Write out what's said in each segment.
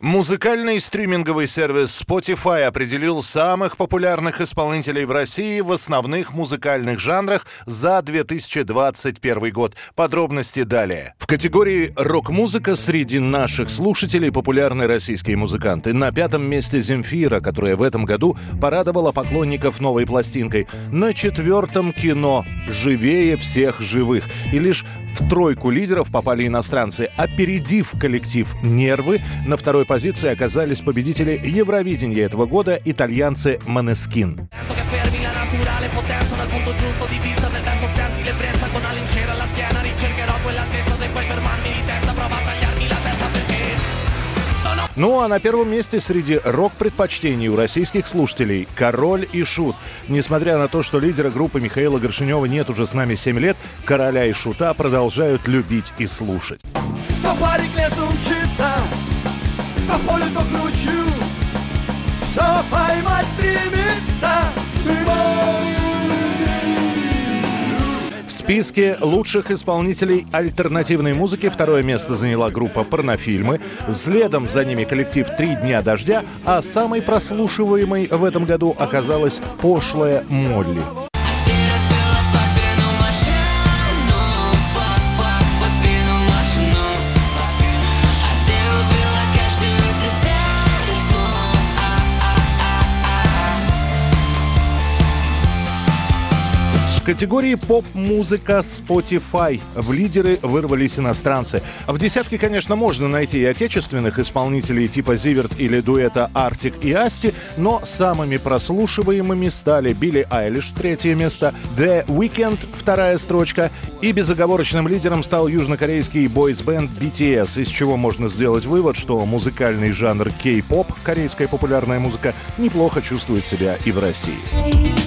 Музыкальный стриминговый сервис Spotify определил самых популярных исполнителей в России в основных музыкальных жанрах за 2021 год. Подробности далее. В категории рок-музыка среди наших слушателей популярны российские музыканты. На пятом месте Земфира, которая в этом году порадовала поклонников новой пластинкой. На четвертом кино «Живее всех живых». И лишь в тройку лидеров попали иностранцы, опередив коллектив «Нервы». На второй позиции оказались победители Евровидения этого года итальянцы «Манескин». Ну а на первом месте среди рок-предпочтений у российских слушателей «Король и Шут». Несмотря на то, что лидера группы Михаила Горшинева нет уже с нами 7 лет, «Короля и Шута» продолжают любить и слушать. Списке лучших исполнителей альтернативной музыки второе место заняла группа «Порнофильмы». Следом за ними коллектив «Три дня дождя», а самой прослушиваемой в этом году оказалась «Пошлая Молли». Категории поп-музыка Spotify в лидеры вырвались иностранцы. В десятке, конечно, можно найти и отечественных исполнителей типа Зиверт или дуэта Артик и Асти, но самыми прослушиваемыми стали Билли Айлиш, третье место, The Weeknd, вторая строчка, и безоговорочным лидером стал южнокорейский бойс-бенд BTS, из чего можно сделать вывод, что музыкальный жанр кей-поп, корейская популярная музыка, неплохо чувствует себя и в России.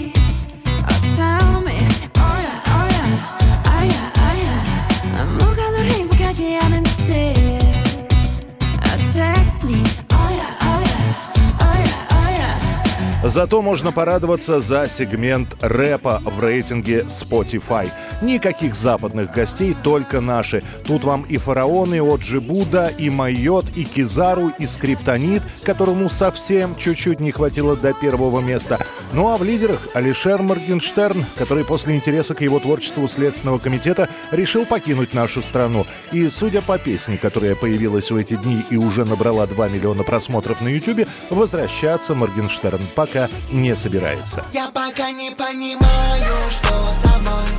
Зато можно порадоваться за сегмент рэпа в рейтинге Spotify. Никаких западных гостей, только наши. Тут вам и фараоны, и Оджи Буда, и Майот, и Кизару, и Скриптонит, которому совсем чуть-чуть не хватило до первого места. Ну а в лидерах Алишер Моргенштерн, который после интереса к его творчеству Следственного комитета решил покинуть нашу страну. И судя по песне, которая появилась в эти дни и уже набрала 2 миллиона просмотров на YouTube, возвращаться Моргенштерн пока не собирается. Я пока не понимаю, что со мной,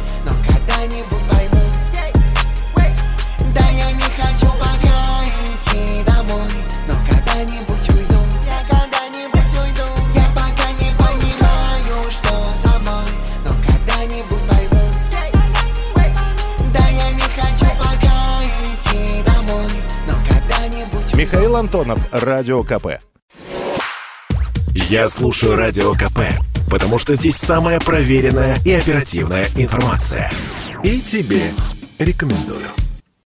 Михаил Антонов, Радио КП. Я слушаю Радио КП, потому что здесь самая проверенная и оперативная информация. И тебе рекомендую.